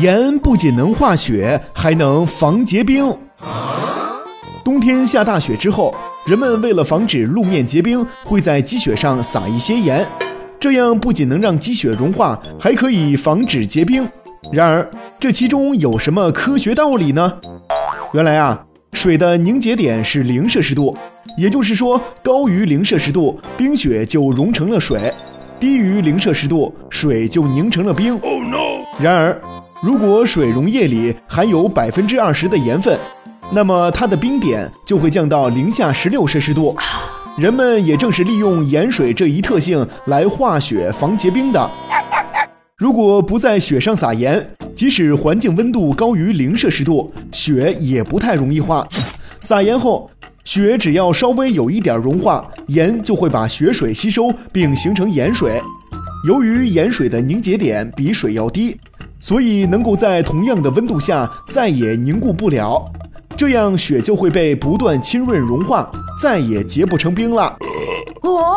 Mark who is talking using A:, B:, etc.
A: 盐不仅能化雪，还能防结冰。冬天下大雪之后，人们为了防止路面结冰，会在积雪上撒一些盐，这样不仅能让积雪融化，还可以防止结冰。然而，这其中有什么科学道理呢？原来啊，水的凝结点是零摄氏度，也就是说，高于零摄氏度，冰雪就融成了水；低于零摄氏度，水就凝成了冰。然而，如果水溶液里含有百分之二十的盐分，那么它的冰点就会降到零下十六摄氏度。人们也正是利用盐水这一特性来化雪防结冰的。如果不在雪上撒盐，即使环境温度高于零摄氏度，雪也不太容易化。撒盐后，雪只要稍微有一点融化，盐就会把雪水吸收并形成盐水。由于盐水的凝结点比水要低。所以能够在同样的温度下再也凝固不了，这样雪就会被不断浸润融化，再也结不成冰了。哦。